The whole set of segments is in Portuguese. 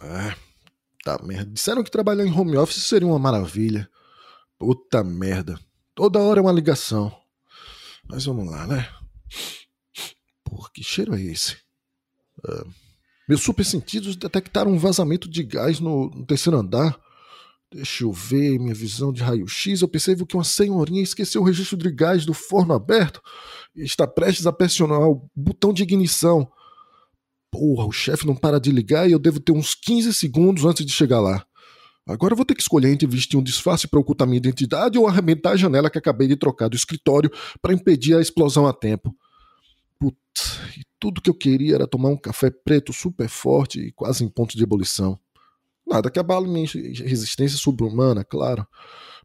É, tá merda. Disseram que trabalhar em home office seria uma maravilha. Puta merda. Toda hora é uma ligação. Mas vamos lá, né? Porra, que cheiro é esse? Uh, meus super sentidos detectaram um vazamento de gás no, no terceiro andar. Deixa eu ver, minha visão de raio-x. Eu percebo que uma senhorinha esqueceu o registro de gás do forno aberto e está prestes a pressionar o botão de ignição. Porra, o chefe não para de ligar e eu devo ter uns 15 segundos antes de chegar lá. Agora eu vou ter que escolher entre vestir um disfarce para ocultar minha identidade ou arrebentar a janela que acabei de trocar do escritório para impedir a explosão a tempo. Putz, e tudo que eu queria era tomar um café preto super forte e quase em ponto de ebulição. Nada que abale minha resistência sobre-humana, claro.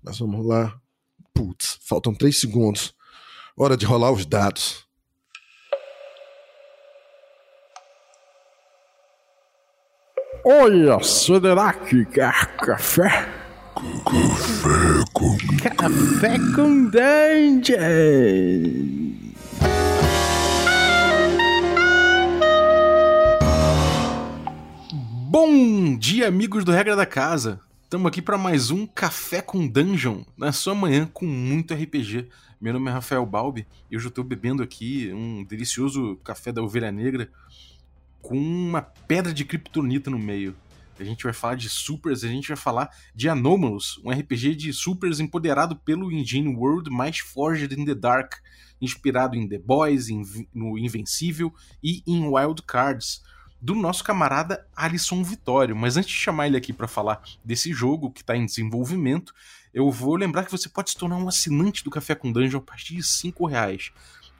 Mas vamos lá. Putz, faltam três segundos. Hora de rolar os dados. Olha, será que quer café? Café com... Café com Dungeon! Bom dia, amigos do Regra da Casa. Estamos aqui para mais um Café com Dungeon, na sua manhã com muito RPG. Meu nome é Rafael Balbi e hoje eu estou bebendo aqui um delicioso café da Ovelha Negra com uma pedra de kryptonita no meio. A gente vai falar de supers, a gente vai falar de Anomalous, um RPG de supers empoderado pelo engine world mais Forged in the Dark, inspirado em The Boys, no Invencível e em Wild Cards do nosso camarada Alisson Vitório. Mas antes de chamar ele aqui para falar desse jogo que está em desenvolvimento, eu vou lembrar que você pode se tornar um assinante do Café com Dungeon a partir de 5 reais.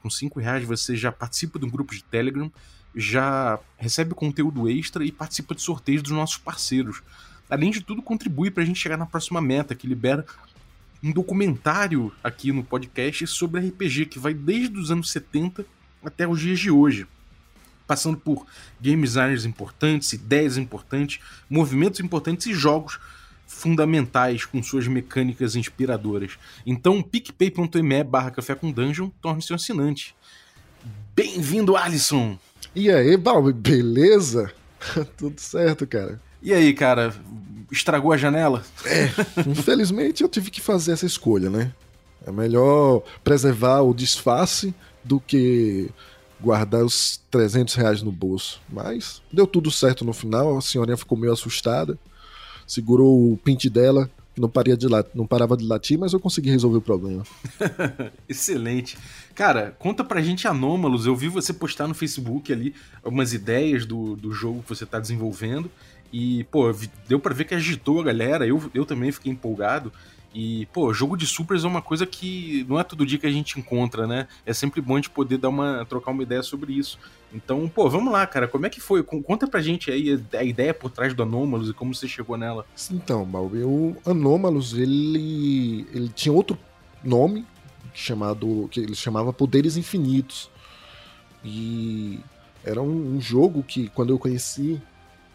Com 5 reais você já participa de um grupo de Telegram, já recebe conteúdo extra e participa de sorteios dos nossos parceiros. Além de tudo, contribui para a gente chegar na próxima meta, que libera um documentário aqui no podcast sobre RPG, que vai desde os anos 70 até os dias de hoje passando por game designers importantes, ideias importantes, movimentos importantes e jogos fundamentais com suas mecânicas inspiradoras. Então, picpay.me barra café com dungeon, torne-se um assinante. Bem-vindo, Alisson! E aí, Balbi, beleza? Tudo certo, cara. E aí, cara, estragou a janela? É, infelizmente eu tive que fazer essa escolha, né? É melhor preservar o disfarce do que guardar os 300 reais no bolso. Mas deu tudo certo no final, a senhorinha ficou meio assustada, segurou o pinte dela, não, paria de não parava de latir, mas eu consegui resolver o problema. Excelente. Cara, conta pra gente Anômalos. Eu vi você postar no Facebook ali algumas ideias do, do jogo que você tá desenvolvendo. E, pô, deu para ver que agitou a galera. Eu, eu também fiquei empolgado. E, pô, jogo de supers é uma coisa que não é todo dia que a gente encontra, né? É sempre bom a gente poder dar uma, trocar uma ideia sobre isso. Então, pô, vamos lá, cara. Como é que foi? Conta pra gente aí a ideia por trás do Anomalous e como você chegou nela. Então, Balbi, o Anomalous, ele, ele tinha outro nome chamado que ele chamava Poderes Infinitos. E era um, um jogo que, quando eu conheci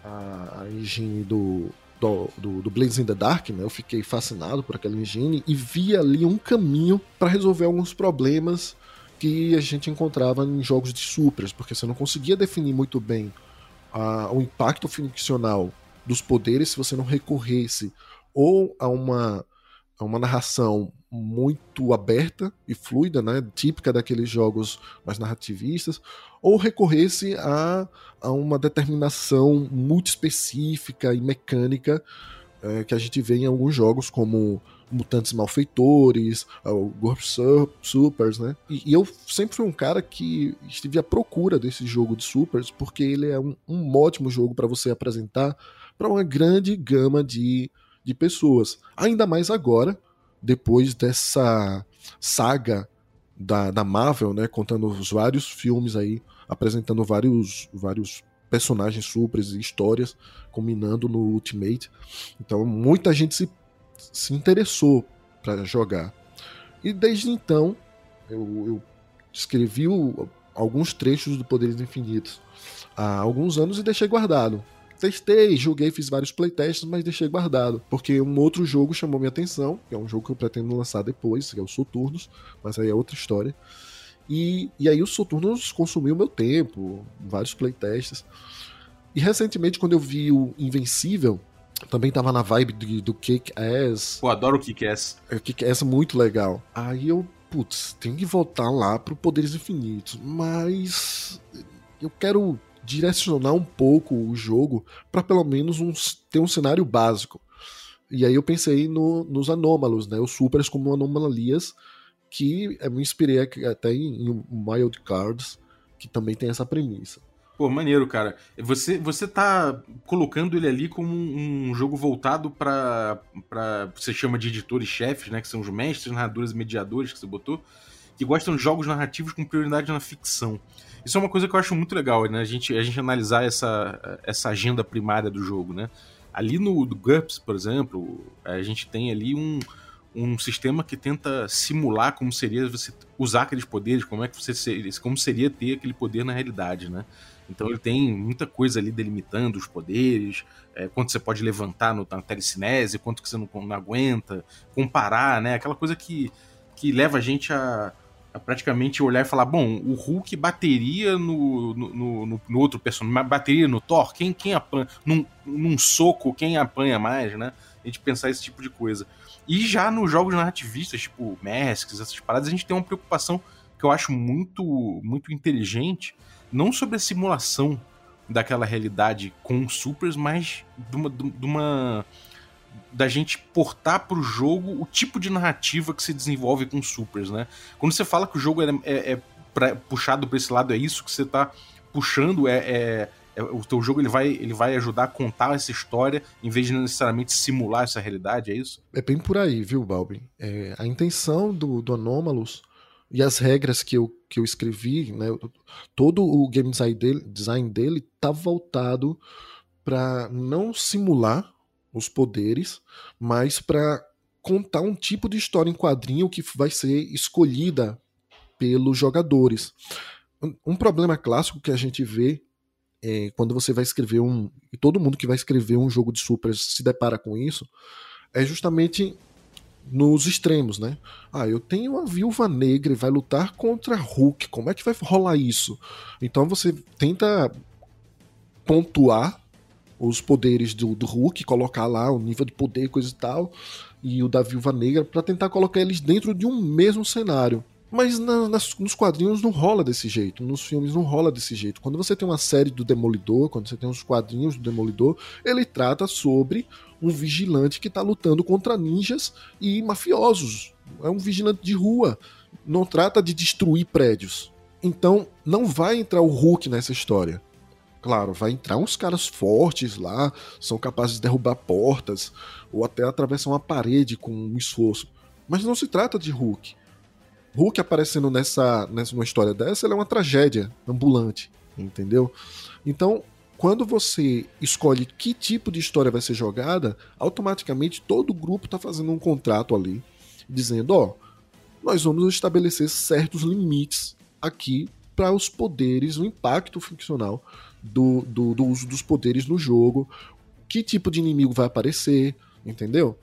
a, a engine do, do, do, do Blades in the Dark, né? Eu fiquei fascinado por aquela engine e vi ali um caminho para resolver alguns problemas que a gente encontrava em jogos de supers, porque você não conseguia definir muito bem uh, o impacto ficcional dos poderes se você não recorresse ou a uma, a uma narração muito aberta e fluida, né, típica daqueles jogos mais narrativistas, ou recorresse a, a uma determinação muito específica e mecânica é, que a gente vê em alguns jogos como Mutantes Malfeitores, o Gorp Supers, né? E, e, eu sempre fui um cara que estive à procura desse jogo de Supers, porque ele é um, um ótimo jogo para você apresentar para uma grande gama de, de pessoas. Ainda mais agora, depois dessa saga da, da Marvel, né, contando os vários filmes aí, apresentando vários, vários personagens supers e histórias, combinando no Ultimate. Então muita gente se, se interessou para jogar. E desde então eu, eu escrevi o, alguns trechos do Poderes Infinitos há alguns anos e deixei guardado. Testei, joguei, fiz vários playtests, mas deixei guardado. Porque um outro jogo chamou minha atenção, que é um jogo que eu pretendo lançar depois, que é o Soturnos, mas aí é outra história. E, e aí o Soturnos consumiu meu tempo, vários playtests. E recentemente, quando eu vi o Invencível, também tava na vibe do, do Kick-Ass. Pô, adoro o Kick-Ass. É, o Kick-Ass é muito legal. Aí eu, putz, tem que voltar lá pro Poderes Infinitos. Mas eu quero direcionar um pouco o jogo para pelo menos um, ter um cenário básico. E aí eu pensei no, nos anômalos, né? Os supers como anomalias, que eu me inspirei até em, em Wild Cards, que também tem essa premissa. Pô, maneiro, cara. Você, você tá colocando ele ali como um, um jogo voltado para Você chama de editores-chefes, né? Que são os mestres, narradores e mediadores que você botou, que gostam de jogos narrativos com prioridade na ficção. Isso é uma coisa que eu acho muito legal, né? A gente, a gente analisar essa, essa agenda primária do jogo, né? Ali no GURPS, por exemplo, a gente tem ali um, um sistema que tenta simular como seria você usar aqueles poderes, como é que você seria, como seria ter aquele poder na realidade, né? Então ele tem muita coisa ali delimitando os poderes, é, quanto você pode levantar no, na telecinese, quanto que você não, não, aguenta, comparar, né? Aquela coisa que, que leva a gente a, a praticamente olhar e falar, bom, o Hulk bateria no, no, no, no outro personagem, bateria no Thor, quem, quem apanha, num, num soco, quem apanha mais, né? A gente pensar esse tipo de coisa. E já nos jogos narrativistas, tipo Masks, essas paradas, a gente tem uma preocupação que eu acho muito, muito inteligente, não sobre a simulação daquela realidade com supers, mas de uma, de uma da gente portar para o jogo o tipo de narrativa que se desenvolve com supers, né? Quando você fala que o jogo é, é, é pra, puxado para esse lado, é isso que você está puxando, é, é, é, o teu jogo ele vai, ele vai ajudar a contar essa história em vez de necessariamente simular essa realidade, é isso? É bem por aí, viu, Balbi? É, a intenção do, do Anomalous e as regras que eu, que eu escrevi, né, todo o game design dele, design dele tá voltado para não simular os poderes, mas para contar um tipo de história em quadrinho que vai ser escolhida pelos jogadores. Um problema clássico que a gente vê é, quando você vai escrever um. E todo mundo que vai escrever um jogo de super se depara com isso, é justamente nos extremos, né? Ah, eu tenho uma viúva negra e vai lutar contra Hulk. Como é que vai rolar isso? Então você tenta pontuar os poderes do, do Hulk, colocar lá o nível de poder, coisa e tal, e o da Viúva Negra, para tentar colocar eles dentro de um mesmo cenário. Mas na, nas, nos quadrinhos não rola desse jeito, nos filmes não rola desse jeito. Quando você tem uma série do Demolidor, quando você tem os quadrinhos do Demolidor, ele trata sobre um vigilante que está lutando contra ninjas e mafiosos. É um vigilante de rua. Não trata de destruir prédios. Então não vai entrar o Hulk nessa história. Claro, vai entrar uns caras fortes lá, são capazes de derrubar portas ou até atravessar uma parede com um esforço. Mas não se trata de Hulk. Hulk aparecendo nessa, nessa história dessa, é uma tragédia ambulante, entendeu? Então, quando você escolhe que tipo de história vai ser jogada, automaticamente todo o grupo está fazendo um contrato ali, dizendo: ó, oh, nós vamos estabelecer certos limites aqui para os poderes, o impacto ficcional do, do, do uso dos poderes no jogo, que tipo de inimigo vai aparecer, entendeu?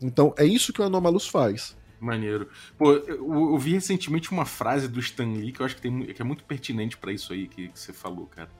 Então é isso que o Anomalous faz. Maneiro. Pô, eu, eu, vi recentemente uma frase do Stan Lee que eu acho que, tem, que é muito pertinente para isso aí que, que, você falou, cara.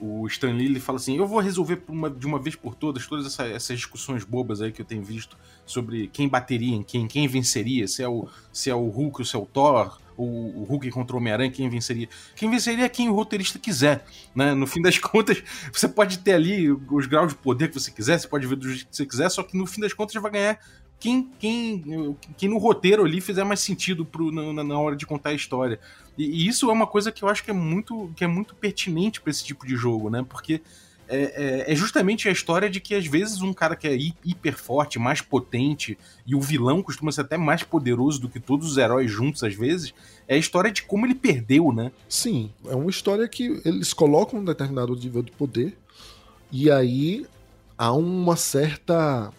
O Stan Lee ele fala assim: Eu vou resolver uma, de uma vez por todas todas essa, essas discussões bobas aí que eu tenho visto sobre quem bateria em quem, quem venceria, se é o, se é o Hulk ou se é o Thor, o, o Hulk contra o Homem-Aranha, quem venceria? Quem venceria é quem o roteirista quiser, né? No fim das contas, você pode ter ali os graus de poder que você quiser, você pode ver do jeito que você quiser, só que no fim das contas vai ganhar quem, quem, quem no roteiro ali fizer mais sentido pro, na, na hora de contar a história. E, e, isso é uma coisa que eu acho que é muito, que é muito pertinente para esse tipo de jogo, né? Porque é, é, é, justamente a história de que às vezes um cara que é hiper forte, mais potente, e o vilão costuma ser até mais poderoso do que todos os heróis juntos, às vezes, é a história de como ele perdeu, né? Sim, é uma história que eles colocam um determinado nível de poder, e aí há uma certa.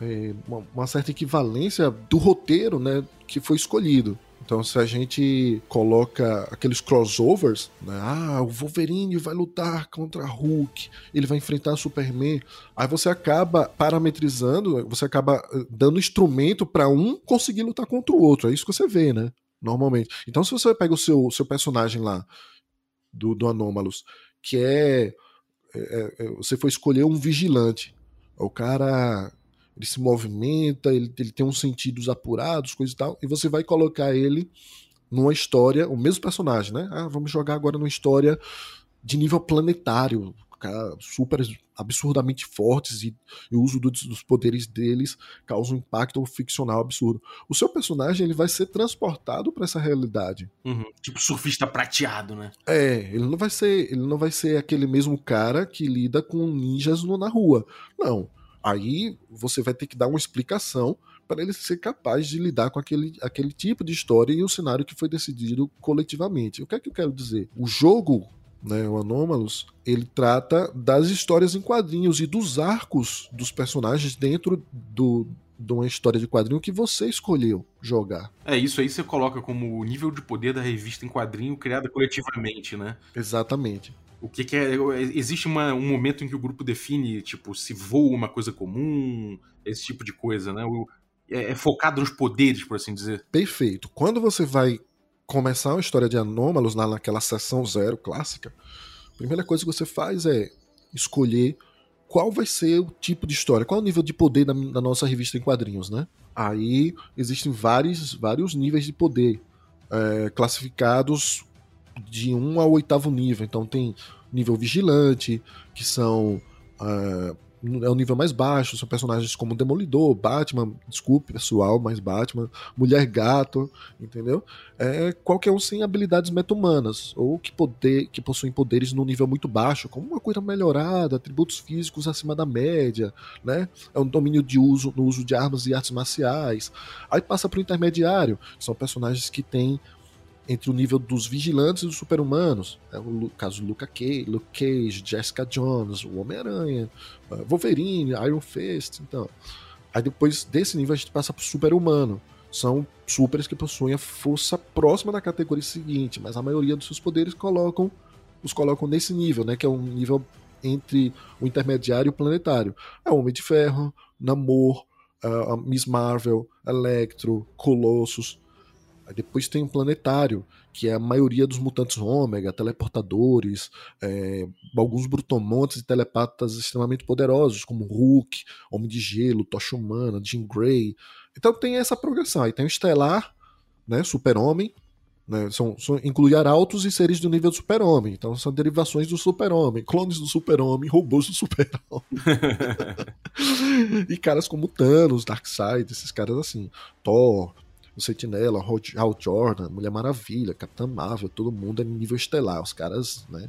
É, uma, uma certa equivalência do roteiro né, que foi escolhido. Então, se a gente coloca aqueles crossovers, né? Ah, o Wolverine vai lutar contra Hulk, ele vai enfrentar Superman. Aí você acaba parametrizando, você acaba eh, dando instrumento para um conseguir lutar contra o outro. É isso que você vê, né? Normalmente. Então, se você pega o seu, seu personagem lá, do, do Anomalous, que é é, é, você for escolher um vigilante. O cara ele se movimenta, ele, ele tem uns sentidos apurados, coisa e tal, e você vai colocar ele numa história, o mesmo personagem, né? Ah, vamos jogar agora numa história de nível planetário, super absurdamente fortes e, e o uso do, dos poderes deles causa um impacto ficcional absurdo. O seu personagem ele vai ser transportado para essa realidade. Uhum. Tipo surfista prateado, né? É, ele não vai ser, ele não vai ser aquele mesmo cara que lida com ninjas no, na rua. Não. Aí você vai ter que dar uma explicação para ele ser capaz de lidar com aquele, aquele tipo de história e o cenário que foi decidido coletivamente. O que é que eu quero dizer? O jogo, né, o Anomalous, ele trata das histórias em quadrinhos e dos arcos dos personagens dentro do, de uma história de quadrinho que você escolheu jogar. É, isso aí você coloca como o nível de poder da revista em quadrinho criada coletivamente, né? Exatamente. O que, que é. Existe uma, um momento em que o grupo define, tipo, se voa uma coisa comum, esse tipo de coisa, né? O, é, é focado nos poderes, por assim dizer. Perfeito. Quando você vai começar uma história de anômalos lá naquela sessão zero clássica, a primeira coisa que você faz é escolher qual vai ser o tipo de história, qual é o nível de poder da, da nossa revista em quadrinhos, né? Aí existem vários, vários níveis de poder é, classificados de 1 ao oitavo nível. Então tem nível vigilante, que são. Uh, é o nível mais baixo, são personagens como Demolidor, Batman, desculpe pessoal, mas Batman, Mulher Gato, entendeu? É qualquer um sem habilidades meta-humanas, ou que, poder, que possuem poderes no nível muito baixo, como uma coisa melhorada, atributos físicos acima da média, né? É um domínio de uso no uso de armas e artes marciais. Aí passa para o intermediário, são personagens que têm entre o nível dos vigilantes e dos super-humanos. É o caso Luca Cage, Luke Cage, Jessica Jones, o Homem-Aranha, uh, Wolverine, Iron Fist. Então. Aí depois desse nível a gente passa pro super-humano. São supers que possuem a força próxima da categoria seguinte, mas a maioria dos seus poderes colocam os colocam nesse nível, né? Que é um nível entre o intermediário e o planetário. É o Homem de Ferro, Namor, uh, Miss Marvel, Electro, Colossus. Aí depois tem um planetário, que é a maioria dos mutantes ômega, teleportadores, é, alguns brutomontes e telepatas extremamente poderosos, como Hulk, Homem de Gelo, Tocha Humana, Jean Grey. Então tem essa progressão. Aí tem o Estelar, né, Super-Homem, né, são, são, inclui arautos e seres do nível do super-homem. Então são derivações do super-homem, clones do super-homem, robôs do super-homem. e caras como Thanos, Darkseid, esses caras assim. Thor, o Sentinela, Hal Jordan, Mulher Maravilha, Capitã Marvel, todo mundo é nível estelar. Os caras, né,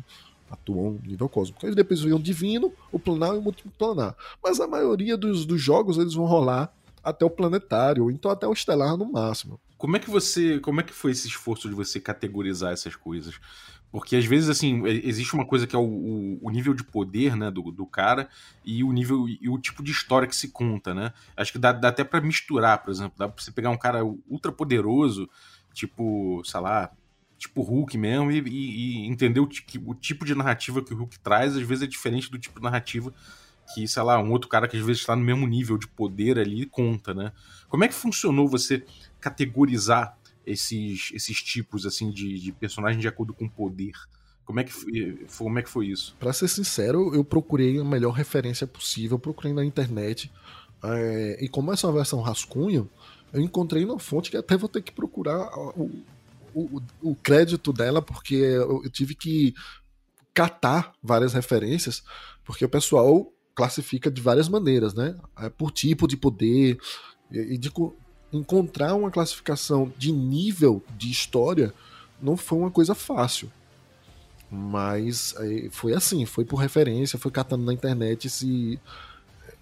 atuam nível cósmico. Eles depois vêm o divino, o planar e o multiplanar. Mas a maioria dos, dos jogos eles vão rolar até o planetário, então até o estelar no máximo. Como é que você, como é que foi esse esforço de você categorizar essas coisas? Porque às vezes, assim, existe uma coisa que é o, o, o nível de poder, né, do, do, cara e o nível e o tipo de história que se conta, né? Acho que dá, dá até para misturar, por exemplo. Dá pra você pegar um cara ultra poderoso, tipo, sei lá, tipo Hulk mesmo, e, e, e entender o, o, tipo de narrativa que o Hulk traz, às vezes é diferente do tipo de narrativa que, sei lá, um outro cara que às vezes está no mesmo nível de poder ali conta, né? Como é que funcionou você categorizar esses, esses tipos assim de, de personagem de acordo com poder. Como é que foi, como é que foi isso? Para ser sincero, eu procurei a melhor referência possível, procurei na internet. É, e como essa é uma versão rascunho, eu encontrei uma fonte que até vou ter que procurar o, o, o crédito dela, porque eu, eu tive que catar várias referências, porque o pessoal classifica de várias maneiras, né? É por tipo de poder e de, encontrar uma classificação de nível de história não foi uma coisa fácil. Mas é, foi assim, foi por referência, foi catando na internet se,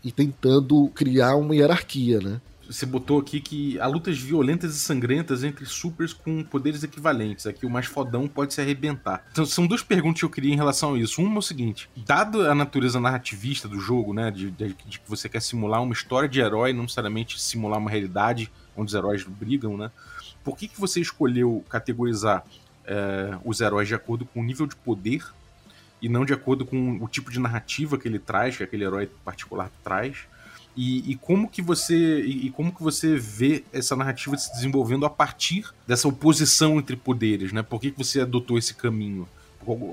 e tentando criar uma hierarquia, né? Você botou aqui que há lutas violentas e sangrentas entre supers com poderes equivalentes. Aqui o mais fodão pode se arrebentar. Então são duas perguntas que eu queria em relação a isso. Uma é o seguinte: dado a natureza narrativista do jogo, né? De, de, de que você quer simular uma história de herói, não necessariamente simular uma realidade onde os heróis brigam, né? Por que, que você escolheu categorizar é, os heróis de acordo com o nível de poder e não de acordo com o tipo de narrativa que ele traz, que aquele herói particular traz? E, e, como que você e, como que você vê essa narrativa se desenvolvendo a partir dessa oposição entre poderes, né? Por que, que você adotou esse caminho?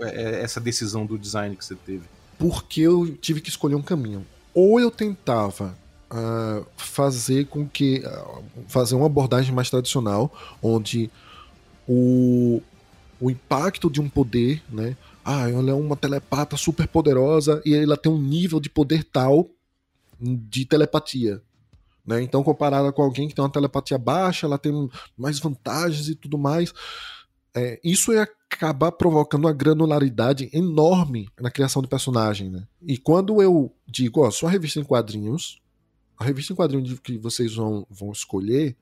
É, é essa decisão do design que você teve? porque eu tive que escolher um caminho. Ou eu tentava uh, fazer com que. Uh, fazer uma abordagem mais tradicional, onde o, o impacto de um poder, né? Ah, ela é uma telepata super poderosa e ela tem um nível de poder tal de telepatia. Né? Então, comparada com alguém que tem uma telepatia baixa, ela tem mais vantagens e tudo mais. É, isso é acabar provocando uma granularidade enorme na criação de personagem. Né? E quando eu digo, ó, sua revista em quadrinhos, a revista em quadrinhos que vocês vão, vão escolher,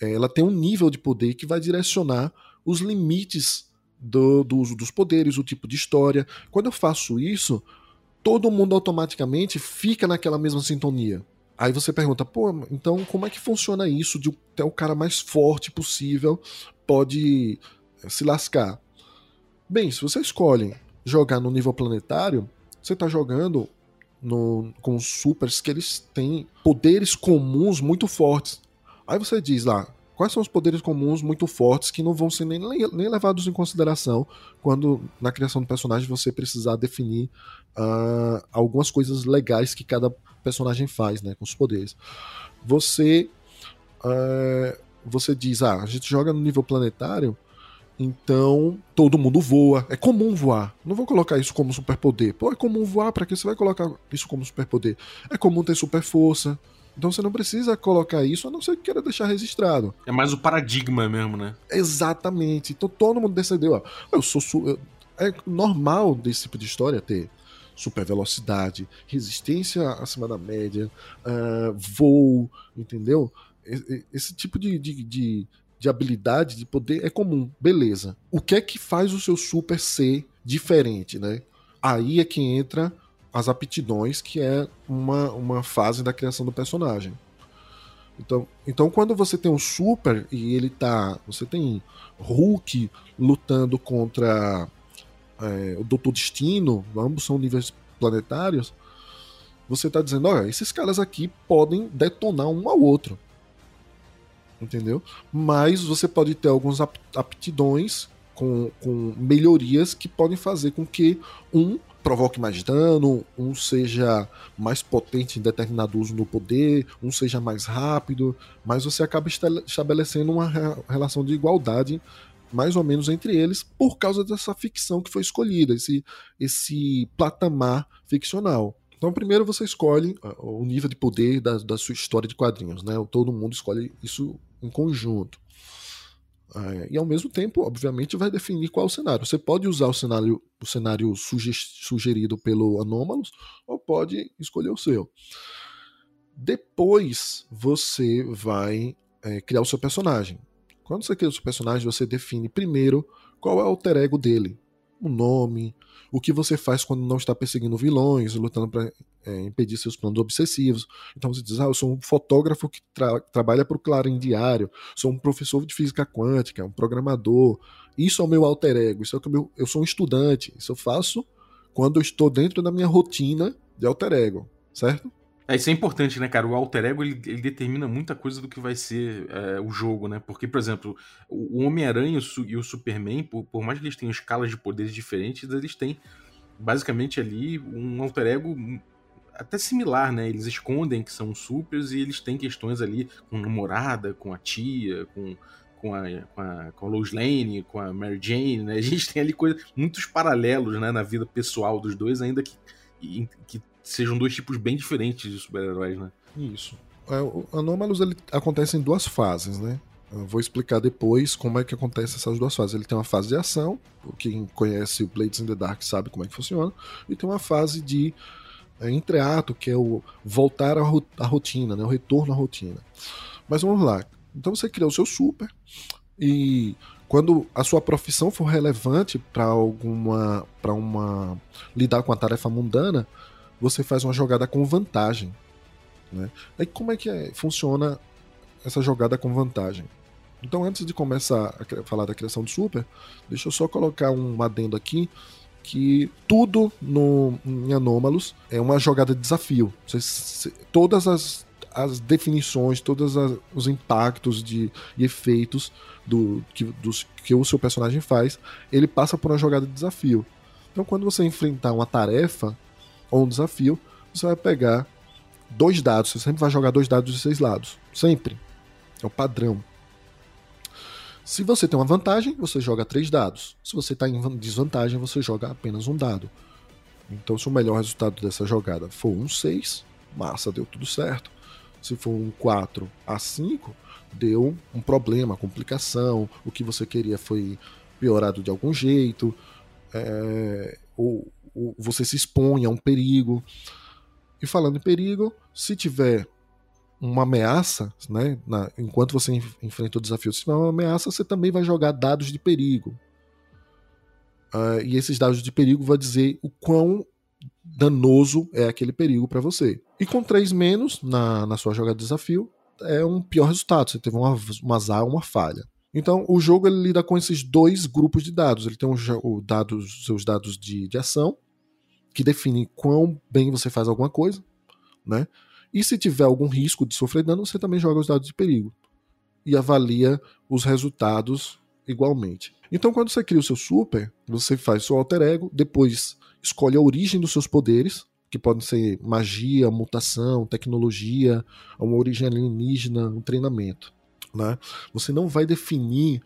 é, ela tem um nível de poder que vai direcionar os limites do, do uso dos poderes, o tipo de história. Quando eu faço isso, todo mundo automaticamente fica naquela mesma sintonia. Aí você pergunta, pô, então como é que funciona isso de até o cara mais forte possível pode eh, se lascar? Bem, se você escolhe jogar no nível planetário, você está jogando no, com supers que eles têm poderes comuns muito fortes. Aí você diz lá, quais são os poderes comuns muito fortes que não vão ser nem, nem levados em consideração quando na criação do personagem você precisar definir uh, algumas coisas legais que cada personagem faz, né, com os poderes. Você uh, você diz, ah, a gente joga no nível planetário, então todo mundo voa. É comum voar. Não vou colocar isso como superpoder. Pô, é comum voar, para que você vai colocar isso como superpoder? É comum ter super força. Então você não precisa colocar isso a não ser que queira deixar registrado. É mais o paradigma mesmo, né? Exatamente. Então todo mundo decidiu, ó, eu sou. Su... É normal desse tipo de história ter super velocidade, resistência acima da média, uh, voo, entendeu? Esse tipo de, de, de, de habilidade, de poder é comum, beleza. O que é que faz o seu super ser diferente, né? Aí é que entra as aptidões, que é uma, uma fase da criação do personagem. Então, então quando você tem um super e ele tá. Você tem Hulk lutando contra é, o Doutor Destino, ambos são níveis planetários. Você tá dizendo, olha, esses caras aqui podem detonar um ao outro. Entendeu? Mas você pode ter algumas aptidões com, com melhorias que podem fazer com que um provoque mais dano, um seja mais potente em determinado uso do poder, um seja mais rápido, mas você acaba estabelecendo uma relação de igualdade mais ou menos entre eles por causa dessa ficção que foi escolhida, esse, esse platamar ficcional. Então, primeiro você escolhe ah, o nível de poder da, da sua história de quadrinhos, né? Todo mundo escolhe isso em conjunto. É, e ao mesmo tempo, obviamente, vai definir qual é o cenário. Você pode usar o cenário, o cenário suge sugerido pelo Anômalos ou pode escolher o seu. Depois você vai é, criar o seu personagem. Quando você cria o seu personagem, você define primeiro qual é o alter ego dele. O nome, o que você faz quando não está perseguindo vilões, lutando para é, impedir seus planos obsessivos. Então você diz, ah, eu sou um fotógrafo que tra trabalha para o Clarim Diário, sou um professor de física quântica, um programador. Isso é o meu alter ego, isso é o que eu, eu sou um estudante. Isso eu faço quando eu estou dentro da minha rotina de alter ego, certo? É, isso é importante, né, cara? O alter ego ele, ele determina muita coisa do que vai ser é, o jogo, né? Porque, por exemplo, o Homem-Aranha e o Superman, por, por, mais que eles tenham escalas de poderes diferentes, eles têm basicamente ali um alter ego até similar, né? Eles escondem que são supers e eles têm questões ali com namorada, com a tia, com, com a, com a, com a Lois Lane, com a Mary Jane, né? A gente tem ali coisas, muitos paralelos né, na vida pessoal dos dois, ainda que, que sejam dois tipos bem diferentes de super-heróis, né? Isso. É, o Anômalos ele acontece em duas fases, né? Eu vou explicar depois como é que acontece essas duas fases. Ele tem uma fase de ação, quem conhece o Blades in the Dark sabe como é que funciona, e tem uma fase de é, entreato, que é o voltar à rotina, né? o retorno à rotina. Mas vamos lá. Então você cria o seu super e quando a sua profissão for relevante para alguma para uma lidar com a tarefa mundana, você faz uma jogada com vantagem. Né? Aí como é que é, funciona essa jogada com vantagem? Então, antes de começar a falar da criação do super, deixa eu só colocar um adendo aqui que tudo no, em Anômalos é uma jogada de desafio. Você, todas as, as definições, todos os impactos de, e efeitos do que, dos, que o seu personagem faz, ele passa por uma jogada de desafio. Então, quando você enfrentar uma tarefa, ou um desafio, você vai pegar dois dados. Você sempre vai jogar dois dados de seis lados. Sempre. É o padrão. Se você tem uma vantagem, você joga três dados. Se você está em desvantagem, você joga apenas um dado. Então, se o melhor resultado dessa jogada for um 6, massa, deu tudo certo. Se for um 4 a 5, deu um problema, complicação. O que você queria foi piorado de algum jeito. É, ou, ou você se expõe a um perigo. E falando em perigo, se tiver uma ameaça, né? Na, enquanto você enfrenta o desafio, se tiver uma ameaça, você também vai jogar dados de perigo. Uh, e esses dados de perigo vai dizer o quão danoso é aquele perigo para você. E com 3 menos na, na sua jogada de desafio, é um pior resultado. Você teve uma, um azar, uma falha. Então, o jogo ele lida com esses dois grupos de dados. Ele tem os o dados, seus dados de, de ação, que definem quão bem você faz alguma coisa, né? E se tiver algum risco de sofrer dano, você também joga os dados de perigo e avalia os resultados igualmente. Então, quando você cria o seu super, você faz seu alter ego, depois escolhe a origem dos seus poderes, que podem ser magia, mutação, tecnologia, uma origem alienígena, um treinamento. Né? Você não vai definir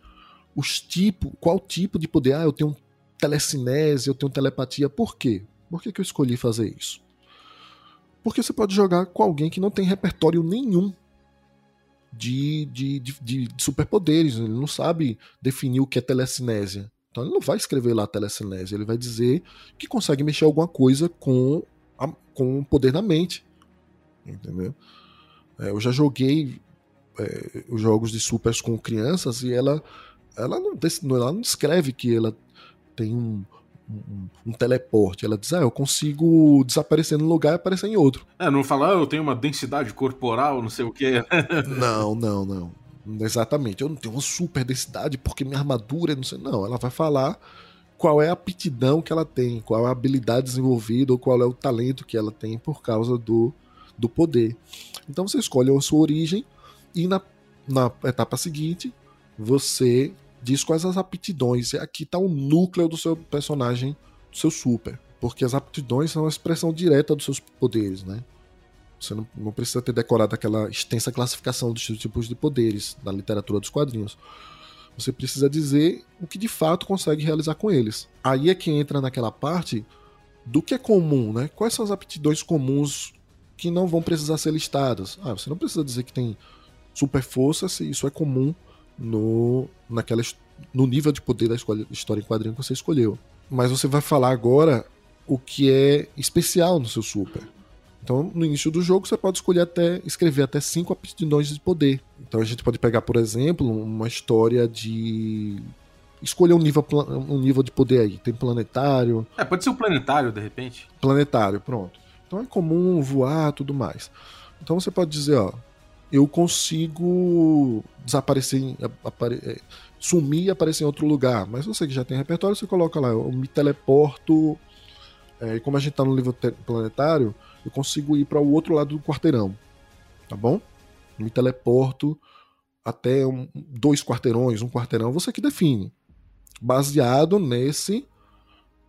os tipos, qual tipo de poder. Ah, eu tenho telecinese, eu tenho telepatia. Por quê? Por que, que eu escolhi fazer isso? Porque você pode jogar com alguém que não tem repertório nenhum de, de, de, de, superpoderes. Ele não sabe definir o que é telecinésia. Então ele não vai escrever lá telecinésia. Ele vai dizer que consegue mexer alguma coisa com, a, com o poder da mente. Entendeu? É, eu já joguei é, os jogos de supers com crianças e ela, ela, não, ela não descreve que ela tem um, um, um, teleporte. Ela diz, ah, eu consigo desaparecer num lugar e aparecer em outro. É, não fala, ah, eu tenho uma densidade corporal, não sei o quê. não, não, não. Exatamente. Eu não tenho uma super densidade porque minha armadura, não sei. Não, ela vai falar qual é a aptidão que ela tem, qual é a habilidade desenvolvida ou qual é o talento que ela tem por causa do, do poder. Então você escolhe a sua origem e na, na etapa seguinte você diz quais as aptidões. Aqui está o núcleo do seu personagem, do seu super. Porque as aptidões são a expressão direta dos seus poderes, né? Você não, não precisa ter decorado aquela extensa classificação dos tipos de poderes na literatura dos quadrinhos. Você precisa dizer o que de fato consegue realizar com eles. Aí é que entra naquela parte do que é comum, né? Quais são as aptidões comuns que não vão precisar ser listadas? Ah, você não precisa dizer que tem super força se isso é comum no, naquela, no nível de poder da história em quadrinho que você escolheu. Mas você vai falar agora o que é especial no seu super. Então, no início do jogo, você pode escolher até escrever até cinco aptidões de poder. Então, a gente pode pegar, por exemplo, uma história de escolher um nível, um nível de poder aí. Tem planetário. É, pode ser um planetário, de repente. Planetário, pronto. Então é comum voar tudo mais. Então você pode dizer, ó, eu consigo desaparecer, apare, é, sumir e aparecer em outro lugar. Mas você que já tem repertório, você coloca lá, eu me teleporto. É, e como a gente tá no nível planetário, eu consigo ir para o outro lado do quarteirão. Tá bom? Me teleporto até um, dois quarteirões, um quarteirão, você que define. Baseado nesse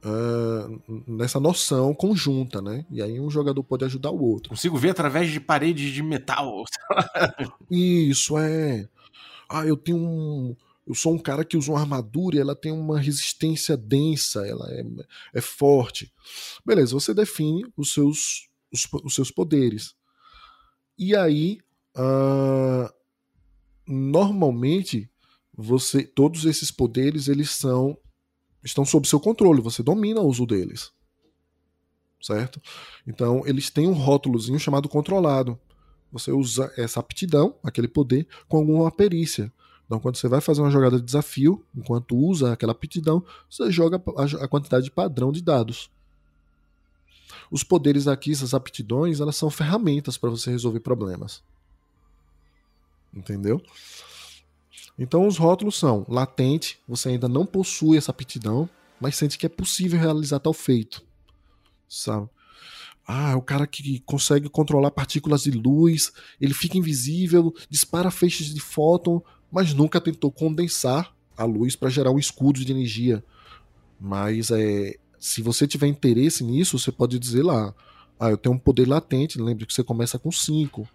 uh, nessa noção conjunta, né? E aí um jogador pode ajudar o outro. Consigo ver através de paredes de metal. Isso é. Ah, eu tenho um. Eu sou um cara que usa uma armadura e ela tem uma resistência densa, ela é, é forte. Beleza, você define os seus, os, os seus poderes. E aí, uh, normalmente, você todos esses poderes eles são estão sob seu controle, você domina o uso deles. Certo? Então, eles têm um rótulozinho chamado controlado. Você usa essa aptidão, aquele poder, com alguma perícia. Então, quando você vai fazer uma jogada de desafio, enquanto usa aquela aptidão, você joga a quantidade padrão de dados. Os poderes aqui, essas aptidões, elas são ferramentas para você resolver problemas. Entendeu? Então os rótulos são latente, você ainda não possui essa aptidão, mas sente que é possível realizar tal feito. Sabe? Ah, é o cara que consegue controlar partículas de luz, ele fica invisível, dispara feixes de fóton, mas nunca tentou condensar a luz para gerar um escudo de energia. Mas é, Se você tiver interesse nisso, você pode dizer lá, ah, eu tenho um poder latente, lembre que você começa com 5,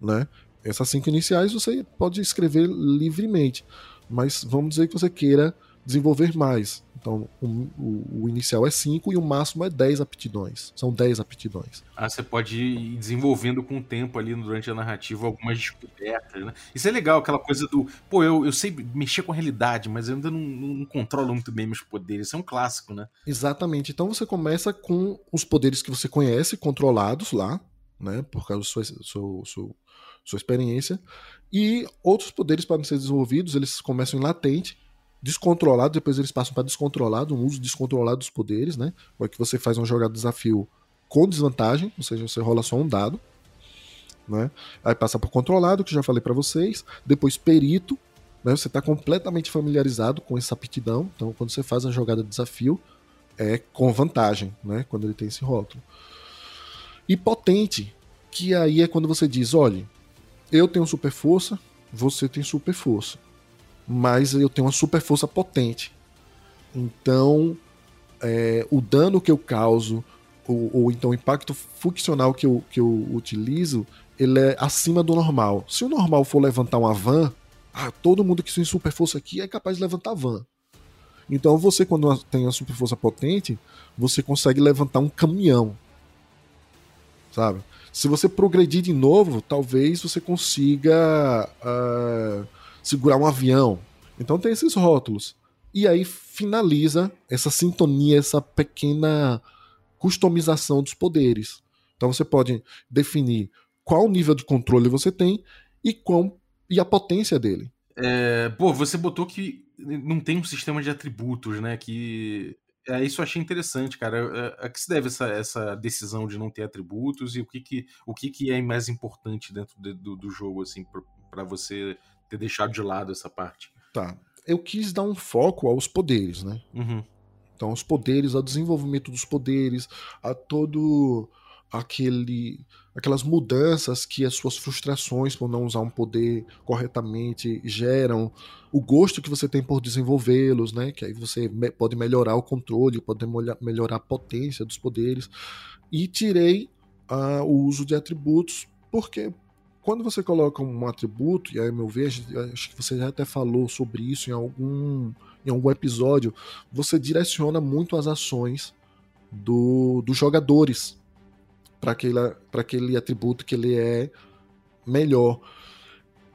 né? Essas cinco iniciais você pode escrever livremente, mas vamos dizer que você queira desenvolver mais. Então, o, o, o inicial é 5 e o máximo é 10 aptidões. São 10 aptidões. Ah, você pode ir desenvolvendo com o tempo ali durante a narrativa algumas descobertas, né? Isso é legal, aquela coisa do. Pô, eu, eu sei mexer com a realidade, mas eu ainda não, não controlo muito bem meus poderes. Isso é um clássico, né? Exatamente. Então você começa com os poderes que você conhece, controlados lá, né? Por causa da sua, sua, sua, sua experiência. E outros poderes podem ser desenvolvidos, eles começam em latente descontrolado, depois eles passam para descontrolado, um uso descontrolado dos poderes, né? É que você faz uma jogada de desafio com desvantagem, ou seja, você rola só um dado, né? Aí passa por controlado, que já falei para vocês, depois perito, né? Você está completamente familiarizado com essa aptidão, então quando você faz a jogada de desafio é com vantagem, né? Quando ele tem esse rótulo. E potente, que aí é quando você diz, olha, eu tenho super força, você tem super força mas eu tenho uma super força potente. Então, é, o dano que eu causo, ou, ou, então o impacto funcional que eu, que eu utilizo, ele é acima do normal. Se o normal for levantar uma van, ah, todo mundo que tem super força aqui é capaz de levantar van. Então você, quando tem uma super força potente, você consegue levantar um caminhão. Sabe? Se você progredir de novo, talvez você consiga. Uh, segurar um avião. Então tem esses rótulos. E aí finaliza essa sintonia, essa pequena customização dos poderes. Então você pode definir qual nível de controle você tem e qual e a potência dele. É, pô, você botou que não tem um sistema de atributos, né? Que é, isso eu achei interessante, cara. É, a que se deve essa, essa decisão de não ter atributos e o que, que, o que, que é mais importante dentro de, do, do jogo, assim, para você ter deixado de lado essa parte. Tá. Eu quis dar um foco aos poderes, né? Uhum. Então, aos poderes, ao desenvolvimento dos poderes, a todo aquele aquelas mudanças que as suas frustrações por não usar um poder corretamente geram, o gosto que você tem por desenvolvê-los, né? Que aí você me pode melhorar o controle, pode melhorar a potência dos poderes. E tirei uh, o uso de atributos, porque quando você coloca um atributo, e aí, meu ver, acho que você já até falou sobre isso em algum, em algum episódio, você direciona muito as ações do, dos jogadores para aquele, aquele atributo que ele é melhor.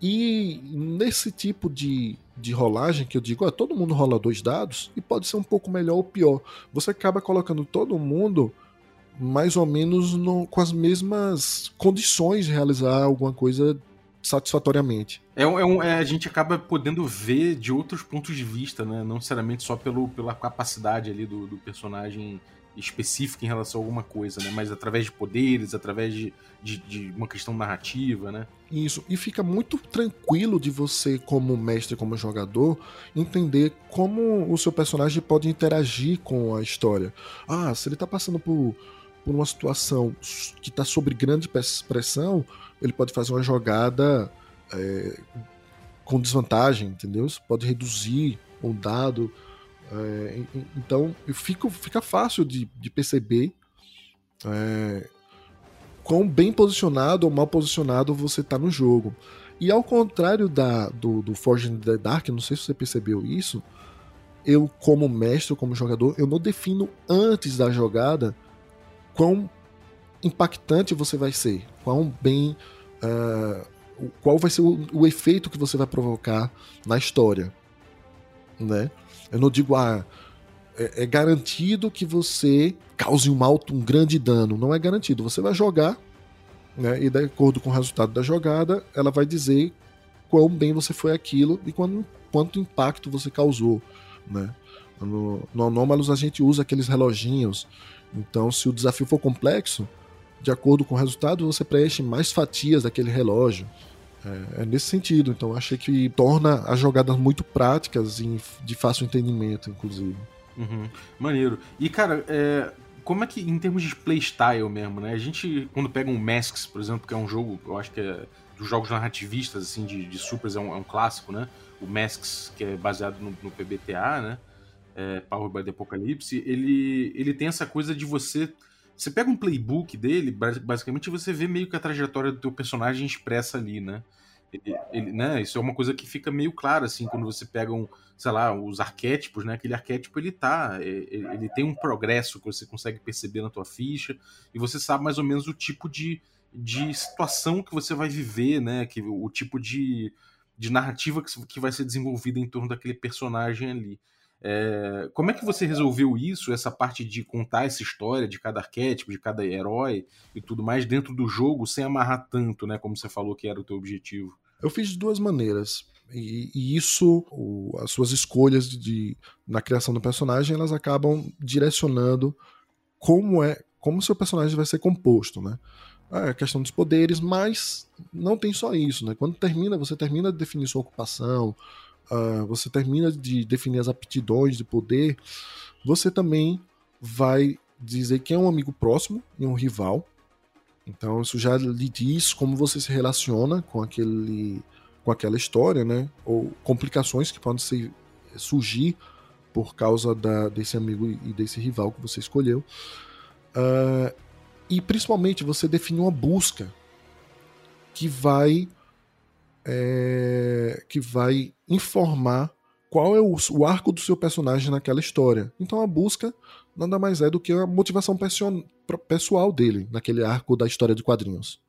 E nesse tipo de, de rolagem que eu digo, ó, todo mundo rola dois dados e pode ser um pouco melhor ou pior. Você acaba colocando todo mundo mais ou menos no, com as mesmas condições de realizar alguma coisa satisfatoriamente. É, é, um, é, a gente acaba podendo ver de outros pontos de vista, né? Não necessariamente só pelo, pela capacidade ali do, do personagem específico em relação a alguma coisa, né? Mas através de poderes, através de, de, de, uma questão narrativa, né? Isso. E fica muito tranquilo de você, como mestre, como jogador, entender como o seu personagem pode interagir com a história. Ah, se ele tá passando por por uma situação que está sob grande pressão, ele pode fazer uma jogada é, com desvantagem, entendeu? Isso pode reduzir um dado. É, então fica, fica fácil de, de perceber é, quão bem posicionado ou mal posicionado você está no jogo. E ao contrário da, do, do Forge in the Dark, não sei se você percebeu isso, eu, como mestre, como jogador, eu não defino antes da jogada quão impactante você vai ser, quão bem. Uh, qual vai ser o, o, efeito que você vai provocar na história. Né? Eu não digo, ah, é, é garantido que você cause um alto, um grande dano. Não é garantido. Você vai jogar, né, e de acordo com o resultado da jogada, ela vai dizer quão bem você foi aquilo e quanto, quanto impacto você causou. Né? No, no Anômalos a gente usa aqueles reloginhos então, se o desafio for complexo, de acordo com o resultado, você preenche mais fatias daquele relógio. É, é nesse sentido. Então, achei que torna as jogadas muito práticas e de fácil entendimento, inclusive. Uhum. Maneiro. E, cara, é, como é que, em termos de playstyle mesmo, né? A gente, quando pega um Masks, por exemplo, que é um jogo, eu acho que é dos jogos narrativistas, assim, de, de supers, é um, é um clássico, né? O Masks, que é baseado no, no PBTA, né? é, Power by the Apocalypse, ele, ele tem essa coisa de você. Você pega um playbook dele, basicamente você vê meio que a trajetória do teu personagem expressa ali, né? Ele, ele, né? Isso é uma coisa que fica meio clara, assim, quando você pega um, sei lá, os arquétipos, né? Aquele arquétipo ele tá, ele, ele tem um progresso que você consegue perceber na tua ficha e você sabe mais ou menos o tipo de, de situação que você vai viver, né? Que, o tipo de, de narrativa que, que vai ser desenvolvida em torno daquele personagem ali. É, como é que você resolveu isso, essa parte de contar essa história de cada arquétipo, de cada herói e tudo mais dentro do jogo, sem amarrar tanto, né? Como você falou que era o teu objetivo. Eu fiz de duas maneiras. E, e isso, o, as suas escolhas de, de, na criação do personagem, elas acabam direcionando como é, como seu personagem vai ser composto, né? É a questão dos poderes, mas não tem só isso, né? Quando termina, você termina de definir sua ocupação, uh, você termina de definir as aptidões de poder, você também vai dizer quem é um amigo próximo e um rival. Então isso já lhe diz como você se relaciona com aquele com aquela história, né? Ou complicações que podem surgir por causa da, desse amigo e desse rival que você escolheu. Uh, e principalmente você define uma busca que vai é, que vai informar qual é o, o, arco do seu personagem naquela história. Então a busca nada mais é do que a motivação pessoal dele naquele arco da história de quadrinhos.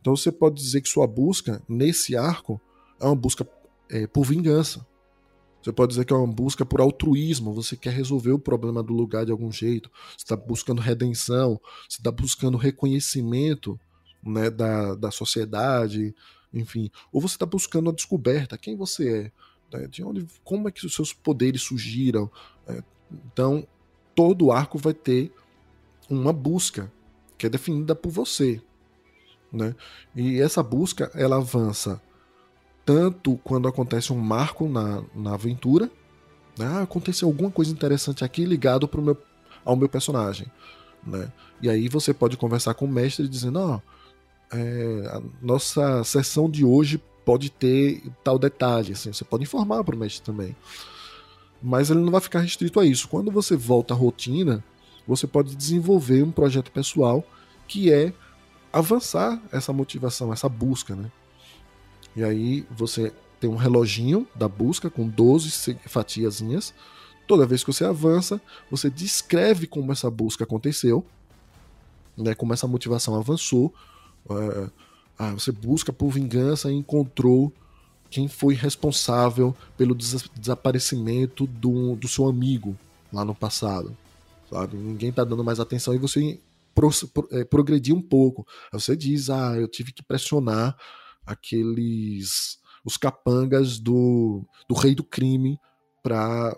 Então você pode dizer que sua busca nesse arco é uma busca é, por vingança. Você pode dizer que é uma busca por altruísmo, você quer resolver o problema do lugar de algum jeito, você está buscando redenção, você está buscando reconhecimento né, da, da sociedade, enfim. Ou você está buscando a descoberta, quem você é, né, de onde, como é que os seus poderes surgiram. Né? Então, todo arco vai ter uma busca que é definida por você. Né? E essa busca ela avança tanto quando acontece um marco na, na aventura, né? ah, aconteceu alguma coisa interessante aqui ligado pro meu, ao meu personagem. Né? E aí você pode conversar com o mestre dizendo: oh, é, a nossa sessão de hoje pode ter tal detalhe. Assim, você pode informar para o mestre também. Mas ele não vai ficar restrito a isso. Quando você volta à rotina, você pode desenvolver um projeto pessoal que é avançar essa motivação, essa busca, né? E aí você tem um reloginho da busca com 12 fatiazinhas. Toda vez que você avança, você descreve como essa busca aconteceu, né, como essa motivação avançou. É, ah, você busca por vingança e encontrou quem foi responsável pelo des desaparecimento do, do seu amigo lá no passado. Sabe? Ninguém tá dando mais atenção e você pro, pro, é, progredir um pouco. Você diz, ah, eu tive que pressionar aqueles os capangas do, do rei do crime para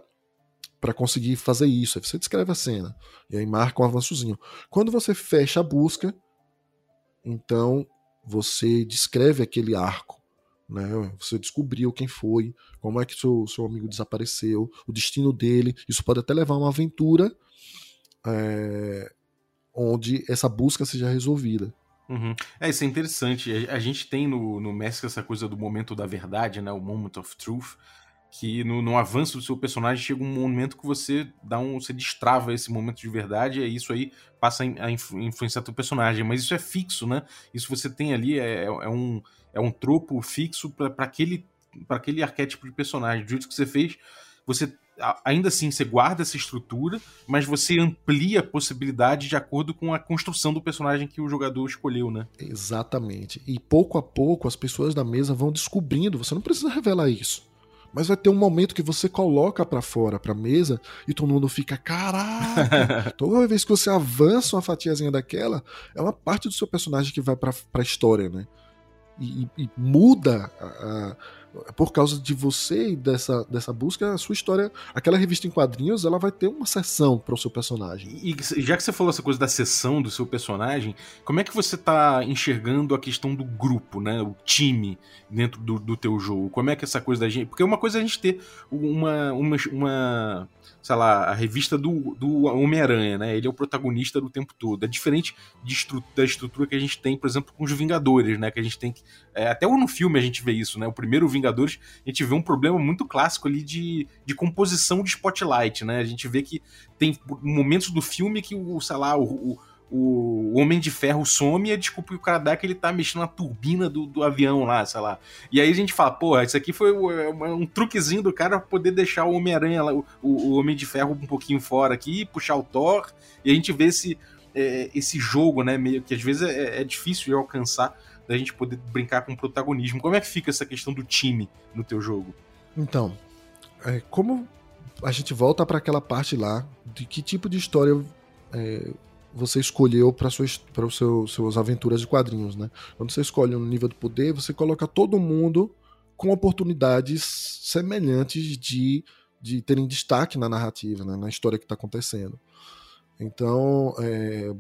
para conseguir fazer isso. Aí você descreve a cena e aí marca um avançozinho. Quando você fecha a busca, então você descreve aquele arco, né? Você descobriu quem foi, como é que seu, seu amigo desapareceu, o destino dele. Isso pode até levar a uma aventura é, onde essa busca seja resolvida. Uhum. É, isso é interessante. A, gente tem no, no Mask essa coisa do momento da verdade, né? O moment of truth. Que no, no, avanço do seu personagem chega um momento que você dá um. você destrava esse momento de verdade, e isso aí passa a influenciar teu personagem. Mas isso é fixo, né? Isso você tem ali, é, é, é um, é um tropo fixo para aquele, aquele arquétipo de personagem. Do jeito que você fez, você ainda assim você guarda essa estrutura, mas você amplia a possibilidade de acordo com a construção do personagem que o jogador escolheu, né? Exatamente. E pouco a pouco as pessoas da mesa vão descobrindo, você não precisa revelar isso. Mas vai ter um momento que você coloca para fora, pra mesa, e todo mundo fica, caraca! Toda vez que você avança uma fatiazinha daquela, é uma parte do seu personagem que vai pra, pra história, né? E, e, e muda a, a por causa de você e dessa, dessa busca, a sua história, aquela revista em quadrinhos, ela vai ter uma sessão para o seu personagem. E já que você falou essa coisa da sessão do seu personagem, como é que você está enxergando a questão do grupo, né, o time dentro do, do teu jogo? Como é que essa coisa da gente, porque uma coisa é a gente ter uma, uma, uma sei lá, a revista do, do Homem-Aranha, né? Ele é o protagonista do tempo todo. É diferente estru da estrutura que a gente tem, por exemplo, com os Vingadores, né? Que a gente tem que. É, até no filme a gente vê isso, né? O primeiro Vingadores, a gente vê um problema muito clássico ali de, de composição de spotlight, né? A gente vê que tem momentos do filme que o, sei lá, o, o o Homem de Ferro some e a desculpa que o cara dá é que ele tá mexendo na turbina do, do avião lá, sei lá. E aí a gente fala, porra, isso aqui foi um, um truquezinho do cara pra poder deixar o Homem-Aranha o, o, Homem de Ferro um pouquinho fora aqui, puxar o Thor, e a gente vê esse, é, esse jogo, né, meio que às vezes é, é difícil de alcançar, da gente poder brincar com o protagonismo. Como é que fica essa questão do time no teu jogo? Então, é, como a gente volta para aquela parte lá de que tipo de história é, você escolheu para os seu, suas aventuras de quadrinhos, né? Quando você escolhe um nível de poder, você coloca todo mundo com oportunidades semelhantes de, de terem destaque na narrativa, né? na história que está acontecendo. Então, é,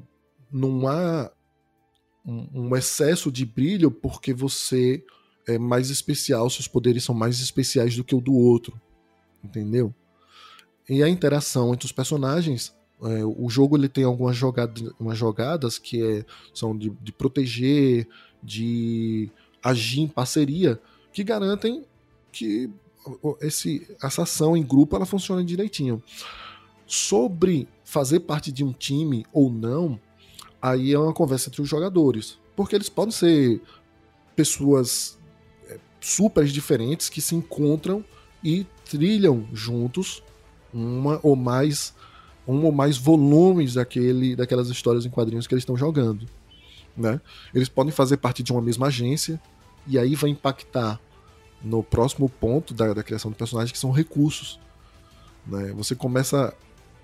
não há um, excesso de brilho porque você é mais especial, seus poderes são mais especiais do que o do outro, entendeu? E a interação entre os personagens é, o jogo ele tem algumas jogadas, umas jogadas que é, são de, de proteger, de agir em parceria, que garantem que esse, essa ação em grupo ela funciona direitinho. Sobre fazer parte de um time ou não, aí é uma conversa entre os jogadores. Porque eles podem ser pessoas é, super diferentes que se encontram e trilham juntos uma ou mais um ou mais volumes daquele, daquelas histórias em quadrinhos que eles estão jogando. Né? Eles podem fazer parte de uma mesma agência, e aí vai impactar no próximo ponto da, da criação do personagem, que são recursos. Né? Você começa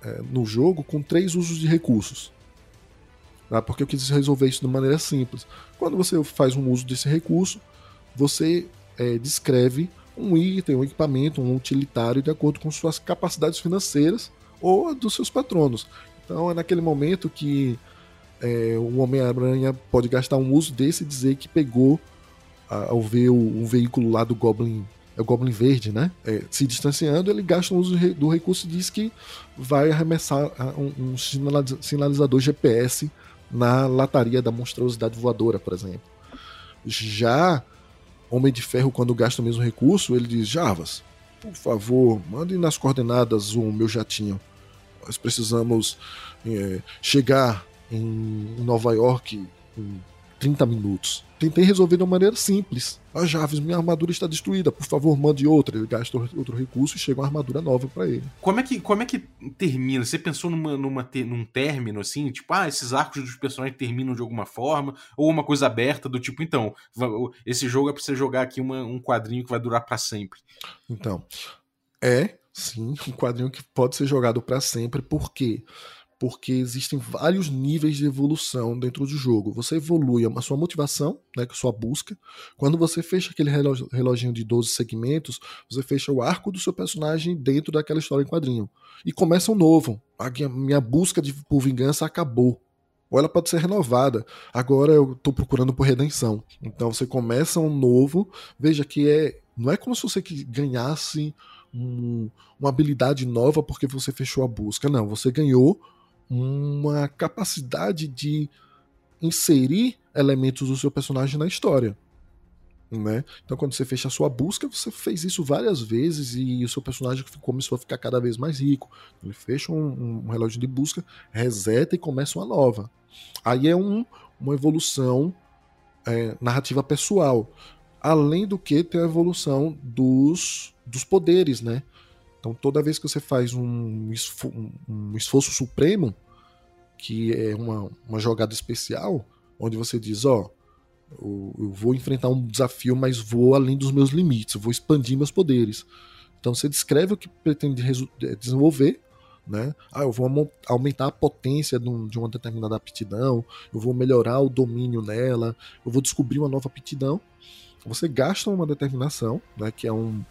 é, no jogo com três usos de recursos. Tá? Porque eu quis resolver isso de maneira simples. Quando você faz um uso desse recurso, você é, descreve um item, um equipamento, um utilitário de acordo com suas capacidades financeiras ou dos seus patronos. Então é naquele momento que é, o Homem-Aranha pode gastar um uso desse e dizer que pegou ao ver o, um veículo lá do Goblin. É o Goblin Verde, né? É, se distanciando, ele gasta um uso do recurso e diz que vai arremessar um, um sinalizador GPS na lataria da monstruosidade voadora, por exemplo. Já Homem de Ferro, quando gasta o mesmo recurso, ele diz: Javas, por favor, mande nas coordenadas o meu jatinho. Nós precisamos é, chegar em Nova York em 30 minutos. Tentei resolver de uma maneira simples. A Javes, minha armadura está destruída, por favor, mande outra. Ele gasta outro recurso e chega uma armadura nova para ele. Como é que, como é que termina? Você pensou numa, numa num término assim? Tipo, ah, esses arcos dos personagens terminam de alguma forma? Ou uma coisa aberta do tipo, então, esse jogo é pra você jogar aqui uma, um quadrinho que vai durar para sempre? Então, é sim um quadrinho que pode ser jogado para sempre, por quê? Porque existem vários níveis de evolução dentro do jogo. Você evolui a sua motivação, né, com a sua busca. Quando você fecha aquele reloginho de 12 segmentos, você fecha o arco do seu personagem dentro daquela história em quadrinho. E começa um novo. A minha busca de, por vingança acabou ou ela pode ser renovada. Agora eu estou procurando por redenção. Então você começa um novo. Veja que é não é como se você ganhasse um, uma habilidade nova porque você fechou a busca. Não, você ganhou uma capacidade de inserir elementos do seu personagem na história. Né? Então, quando você fecha a sua busca, você fez isso várias vezes e o seu personagem começou a ficar cada vez mais rico. Ele fecha um, um relógio de busca, reseta e começa uma nova. Aí é um, uma evolução é, narrativa pessoal. Além do que tem a evolução dos, dos poderes, né? Então toda vez que você faz um, esfor um esforço supremo, que é uma, uma jogada especial, onde você diz, ó, oh, eu vou enfrentar um desafio, mas vou além dos meus limites, vou expandir meus poderes. Então você descreve o que pretende é, desenvolver, né? Ah, eu vou aumentar a potência de, uma determinada aptidão, eu vou melhorar o domínio nela, eu vou descobrir uma nova aptidão. Você gasta uma determinação, né? Que é um.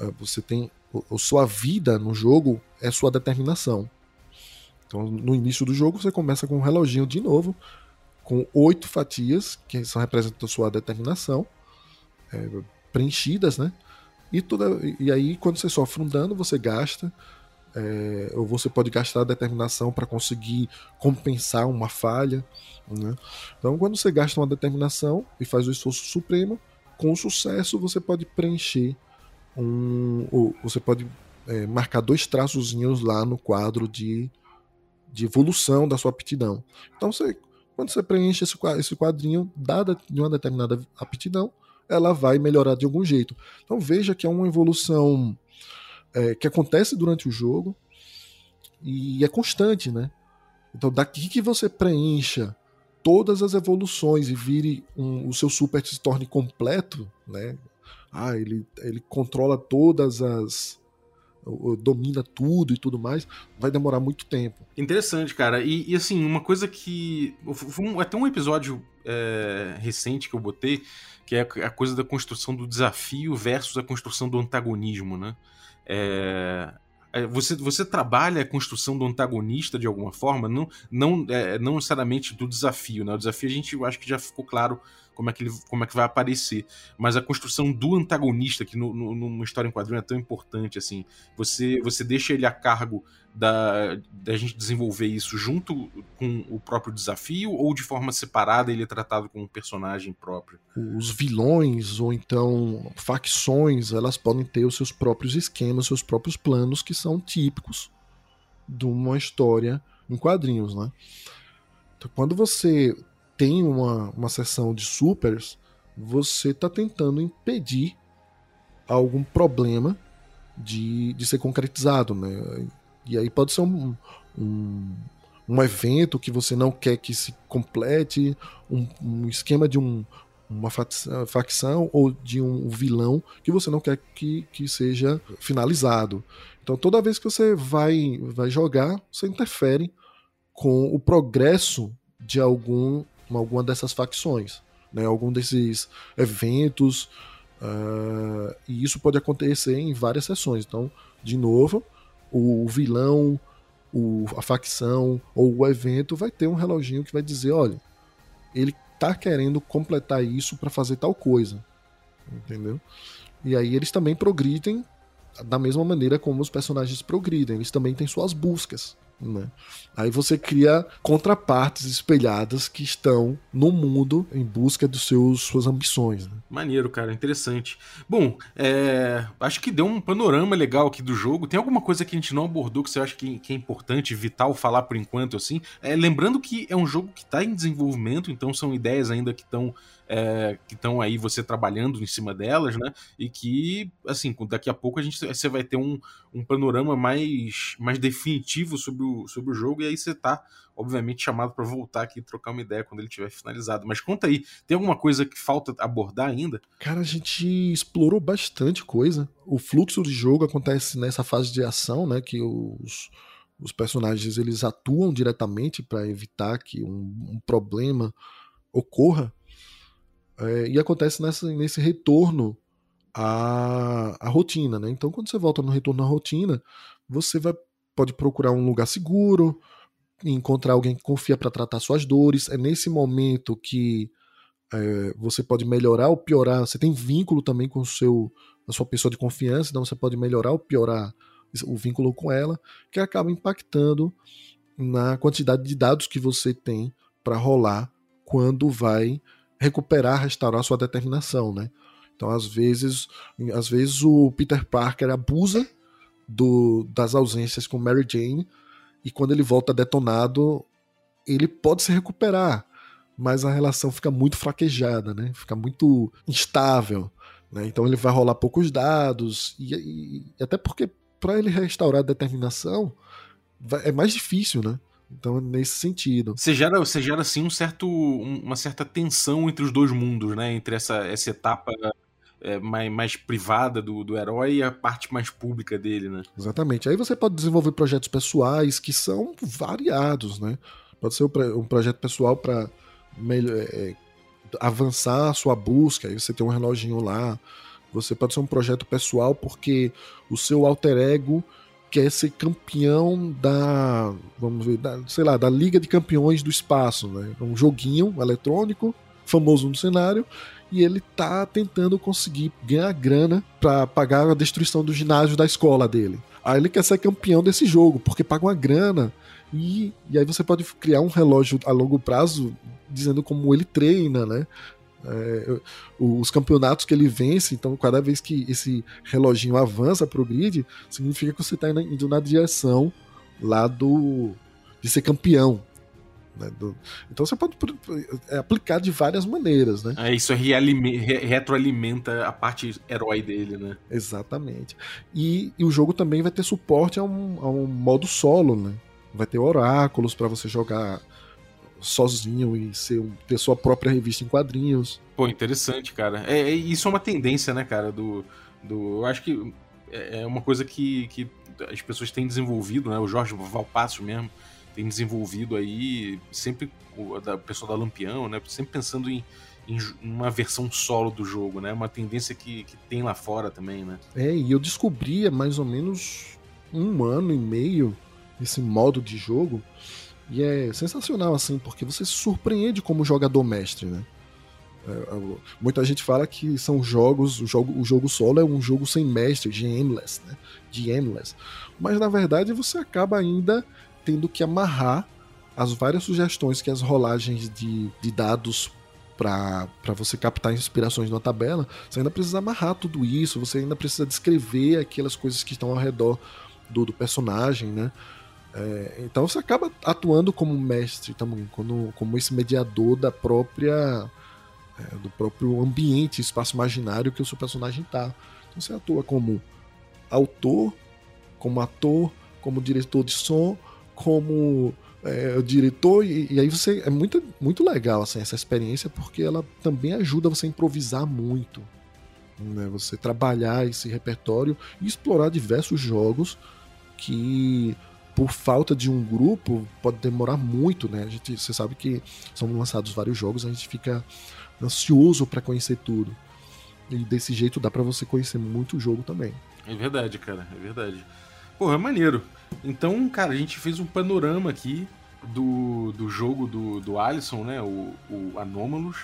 É, você tem. A sua vida no jogo é sua determinação. Então, no início do jogo, você começa com um reloginho de novo, com oito fatias, que são representam sua determinação, é, preenchidas, né? E, toda, e aí, quando você sofre um dano, você gasta é, ou você pode gastar a determinação para conseguir compensar uma falha. Né? Então, quando você gasta uma determinação e faz o esforço supremo, com sucesso você pode preencher um. Você pode é, marcar dois traçozinhos lá no quadro de, de evolução da sua aptidão. Então você, quando você preenche esse, esse quadrinho dada de uma determinada aptidão, ela vai melhorar de algum jeito. Então veja que é uma evolução é, que acontece durante o jogo e é constante, né? Então daqui que você preencha todas as evoluções e vire um, o seu super se torne completo, né? Ah, ele, ele controla todas as domina tudo e tudo mais, vai demorar muito tempo. Interessante, cara. E, e assim, uma coisa que. Um, até um episódio é, recente que eu botei, que é a coisa da construção do desafio versus a construção do antagonismo, né? É, é, você, você trabalha a construção do antagonista de alguma forma, não, não, é, não necessariamente do desafio, né? O desafio a gente eu acho que já ficou claro como é que, ele, como é que vai aparecer. Mas a construção do antagonista, que no, no, numa história em quadrinho é tão importante, assim, você, você deixa ele a cargo da, da gente desenvolver isso junto com o próprio desafio ou de forma separada ele é tratado como um personagem próprio? Os vilões ou então facções, elas podem ter os seus próprios esquemas, seus próprios planos que são típicos de uma história em quadrinhos, né? Então, quando você tem uma, uma sessão de supers, você está tentando impedir algum problema de, de ser concretizado, né? E aí pode ser um, um, um evento que você não quer que se complete, um, um esquema de um, uma facção ou de um vilão que você não quer que, que seja finalizado. Então toda vez que você vai, vai jogar, você interfere com o progresso de algum alguma dessas facções, né, algum desses eventos, uh, e isso pode acontecer em várias sessões. Então, de novo, o vilão, o, a facção ou o evento vai ter um reloginho que vai dizer, olha, ele tá querendo completar isso para fazer tal coisa, entendeu? E aí eles também progridem da mesma maneira como os personagens progridem, eles também têm suas buscas. Né? Aí você cria contrapartes espelhadas que estão no mundo em busca dos seus suas ambições. Né? Maneiro, cara, interessante. Bom, é... acho que deu um panorama legal aqui do jogo. Tem alguma coisa que a gente não abordou que você acha que, que é importante, vital falar por enquanto, assim? É, lembrando que é um jogo que está em desenvolvimento, então são ideias ainda que estão é, que estão aí você trabalhando em cima delas, né? E que, assim, daqui a pouco a gente, você vai ter um, um panorama mais, mais definitivo sobre o, sobre o jogo, e aí você tá, obviamente, chamado para voltar aqui e trocar uma ideia quando ele tiver finalizado. Mas conta aí, tem alguma coisa que falta abordar ainda? Cara, a gente explorou bastante coisa. O fluxo de jogo acontece nessa fase de ação, né? Que os os personagens eles atuam diretamente para evitar que um, um, problema ocorra é, e acontece nessa, nesse retorno à, à rotina, né? Então, quando você volta no retorno à rotina, você vai, pode procurar um lugar seguro, encontrar alguém que confia para tratar suas dores. É nesse momento que é, você pode melhorar ou piorar. Você tem vínculo também com o seu, a sua pessoa de confiança, então você pode melhorar ou piorar o vínculo com ela, que acaba impactando na quantidade de dados que você tem para rolar quando vai recuperar, restaurar sua determinação, né? Então, às vezes, às vezes o Peter Parker abusa do, das ausências com Mary Jane e quando ele volta detonado, ele pode se recuperar, mas a relação fica muito fraquejada, né? Fica muito instável, né? Então ele vai rolar poucos dados e, e até porque para ele restaurar a determinação é mais difícil, né? Então, nesse sentido. Você gera, você gera assim, um certo, uma certa tensão entre os dois mundos, né? Entre essa, essa etapa é, mais, mais privada do, do herói e a parte mais pública dele, né? Exatamente. Aí você pode desenvolver projetos pessoais que são variados, né? Pode ser um projeto pessoal para é, avançar a sua busca, aí você tem um reloginho lá. Você pode ser um projeto pessoal porque o seu alter ego quer ser campeão da, vamos ver, da, sei lá, da Liga de Campeões do Espaço, né? Um joguinho eletrônico famoso no cenário e ele tá tentando conseguir ganhar grana para pagar a destruição do ginásio da escola dele. Aí ele quer ser campeão desse jogo porque paga uma grana e, e aí você pode criar um relógio a longo prazo dizendo como ele treina, né? É, os campeonatos que ele vence, então cada vez que esse reloginho avança pro grid, significa que você tá indo na direção lá do de ser campeão. Né? Do, então você pode é, aplicar de várias maneiras, né? É, isso retroalimenta a parte herói dele, né? Exatamente. E, e, o jogo também vai ter suporte a um, a um modo solo, né? Vai ter oráculos para você jogar sozinho e ser, ter sua própria revista em quadrinhos. Pô, interessante, cara. É, é, isso é uma tendência, né, cara, do. do eu acho que é, é uma coisa que, que as pessoas têm desenvolvido, né? O Jorge Valpasso mesmo tem desenvolvido aí, sempre o da pessoa da Lampião, né? Sempre pensando em, em uma versão solo do jogo, né? Uma tendência que, que tem lá fora também, né? É, e eu descobri há mais ou menos um ano e meio esse modo de jogo e é sensacional, assim, porque você se surpreende como jogador mestre, né? É, é muita gente fala que são jogos, o jogo, o jogo solo é um jogo sem mestre, GMless, né? GMless. Mas na verdade você acaba ainda tendo que amarrar as várias sugestões que as rolagens de, de dados para você captar inspirações numa tabela, você ainda precisa amarrar tudo isso, você ainda precisa descrever aquelas coisas que estão ao redor do, do personagem, né? É, então você acaba atuando como mestre também, como, como esse mediador da própria é, do próprio ambiente, espaço imaginário que o seu personagem está. Então você atua como autor, como ator, como diretor de som, como é, diretor e, e, aí você é muito muito legal assim, essa experiência porque ela também ajuda você a improvisar muito, né? Você trabalhar esse repertório e explorar diversos jogos que por falta de um grupo, pode demorar muito, né? A gente, você sabe que são lançados vários jogos, a gente fica ansioso para conhecer tudo. E desse jeito dá para você conhecer muito o jogo também. É verdade, cara, é verdade. Porra, é maneiro. Então, cara, a gente fez um panorama aqui do, do jogo do, do Alisson, né? O, o Anomalous.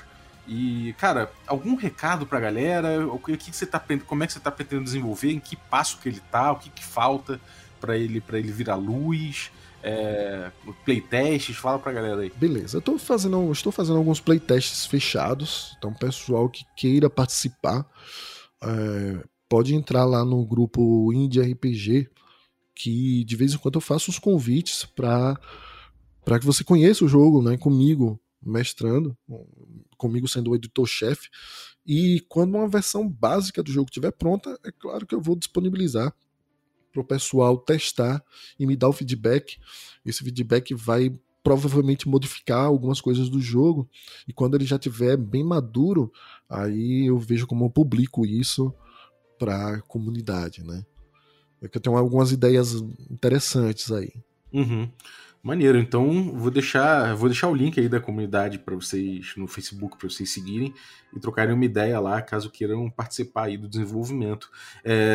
E, cara, algum recado pra galera? O que, que você tá, como é que você tá pretendendo desenvolver? Em que passo que ele tá? O que, que falta? Para ele para ele virar luz, é, playtests, fala pra galera aí. Beleza, eu fazendo, estou fazendo alguns playtests fechados, então pessoal que queira participar é, pode entrar lá no grupo Indie RPG, que de vez em quando eu faço os convites para para que você conheça o jogo, né, comigo mestrando, comigo sendo o editor-chefe. E quando uma versão básica do jogo estiver pronta, é claro que eu vou disponibilizar para o pessoal testar e me dar o feedback. Esse feedback vai provavelmente modificar algumas coisas do jogo e quando ele já tiver bem maduro, aí eu vejo como eu publico isso para a comunidade, né? É que eu tenho algumas ideias interessantes aí. Uhum. Maneiro, então vou deixar, vou deixar o link aí da comunidade para vocês no Facebook para vocês seguirem e trocarem uma ideia lá, caso queiram participar aí do desenvolvimento.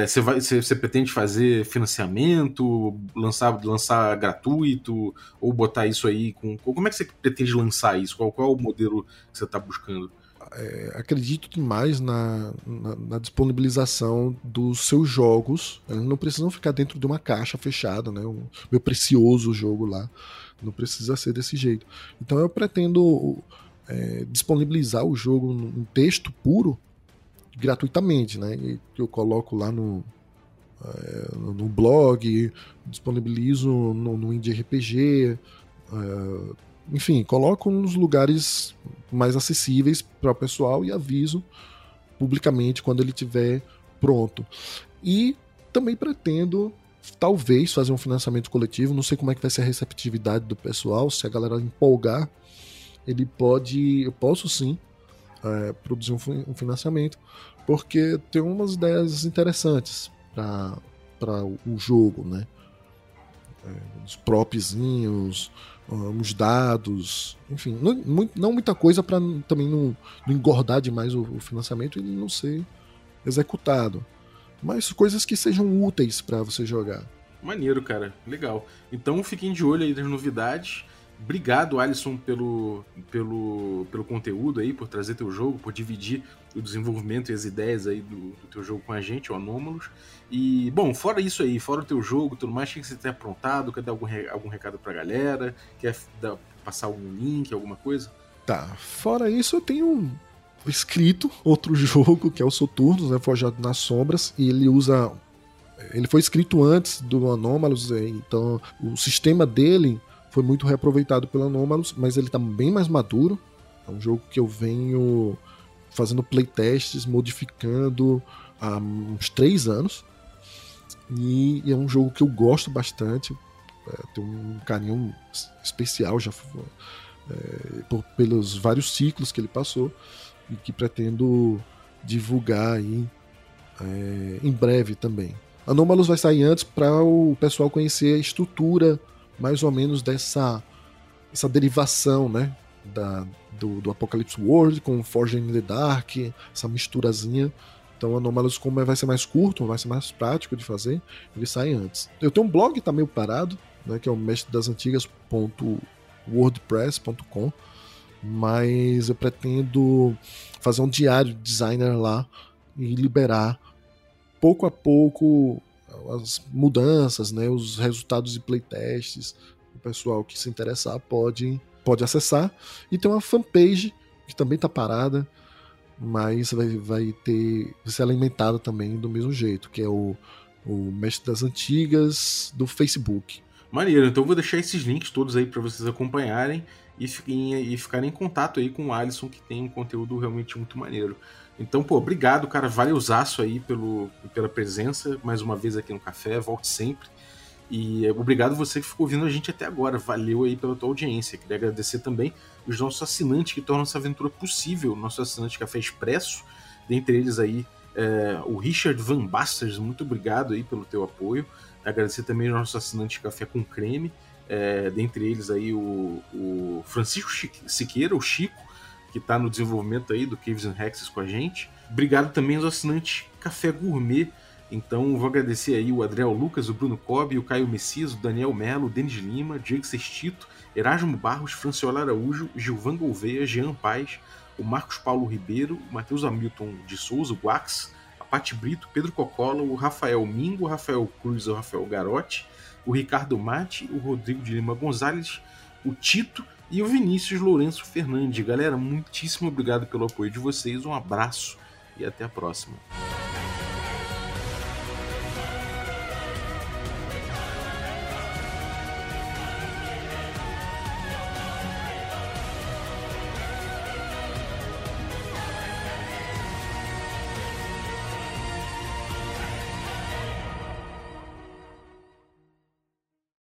Você é, pretende fazer financiamento, lançar, lançar gratuito ou botar isso aí com, como é que você pretende lançar isso? Qual, qual é o modelo que você está buscando? É, acredito demais na, na, na, disponibilização dos seus jogos. Eles não precisam ficar dentro de uma caixa fechada, né? O meu precioso jogo lá. Não precisa ser desse jeito. Então eu pretendo é, disponibilizar o jogo em texto puro gratuitamente, né? Eu coloco lá no, é, no blog, disponibilizo no, no Indie RPG. É, enfim, coloco nos lugares mais acessíveis para o pessoal e aviso publicamente quando ele estiver pronto. E também pretendo talvez fazer um financiamento coletivo, não sei como é que vai ser a receptividade do pessoal, se a galera empolgar, ele pode, eu posso sim é, produzir um, um, financiamento, porque tem umas ideias interessantes para o jogo, né? É, os propzinhos, uns dados, enfim, não, não muita coisa para também não, não, engordar demais o, o, financiamento e não ser executado. Mas coisas que sejam úteis para você jogar. Maneiro, cara. Legal. Então fiquem de olho aí nas novidades. Obrigado, Alisson, pelo, pelo, pelo conteúdo aí, por trazer teu jogo, por dividir o desenvolvimento e as ideias aí do, do teu jogo com a gente, o Anômalos. E, bom, fora isso aí, fora o teu jogo tudo mais, o que você tem aprontado? Quer dar algum, algum recado pra galera? Quer dar, passar algum link, alguma coisa? Tá, fora isso eu tenho escrito outro jogo, que é o Soturnos, né, Forjado nas Sombras, e ele usa. Ele foi escrito antes do Anomalous, é, então o sistema dele foi muito reaproveitado pelo Anomalous, mas ele tá bem mais maduro. É um jogo que eu venho fazendo playtests, modificando há uns três anos. E é um jogo que eu gosto bastante. É, tenho um carinho especial já é, por, pelos vários ciclos que ele passou e que pretendo divulgar aí é, em breve também. Anomalous vai sair antes para o pessoal conhecer a estrutura mais ou menos dessa essa derivação, né, da, do, do Apocalypse World com Forge in the Dark, essa misturazinha. Então Anomalous como vai ser mais curto, vai ser mais prático de fazer, ele sai antes. Eu tenho um blog que tá meio parado, né, que é o mestre das antigas.wordpress.com mas eu pretendo fazer um diário de designer lá e liberar pouco a pouco as mudanças, né, os resultados de playtests. O pessoal que se interessar pode, pode acessar. E tem uma fanpage que também está parada, mas vai, vai ter vai ser alimentada também do mesmo jeito, que é o, o Mestre das Antigas do Facebook. Maneiro, então vou deixar esses links todos aí para vocês acompanharem e, fiquem, e ficarem em contato aí com o Alisson, que tem um conteúdo realmente muito maneiro. Então, pô, obrigado, cara. Valeuzaço aí pelo, pela presença, mais uma vez aqui no Café. Volte sempre. E obrigado você que ficou ouvindo a gente até agora. Valeu aí pela tua audiência. Queria agradecer também os nossos assinantes que tornam essa aventura possível. Nosso assinante Café Expresso, dentre eles aí é, o Richard Van Basters. Muito obrigado aí pelo teu apoio. Agradecer também os nossos assinantes Café com Creme é, dentre eles aí o, o Francisco Siqueira, o Chico, que está no desenvolvimento aí do Caves and Hexes com a gente. Obrigado também aos assinantes Café Gourmet. Então vou agradecer aí o Adriel Lucas, o Bruno Cobb, o Caio Messias, o Daniel Melo, o Denis Lima, Diego Sestito, Erasmo Barros, Franciola Araújo, Gilvan Gouveia, Jean Paz, o Marcos Paulo Ribeiro, o Matheus Hamilton de Souza, o Guax, a Pati Brito, Pedro Cocola, o Rafael Mingo, o Rafael Cruz, o Rafael Garotti, o Ricardo Mate, o Rodrigo de Lima Gonzalez, o Tito e o Vinícius Lourenço Fernandes. Galera, muitíssimo obrigado pelo apoio de vocês, um abraço e até a próxima.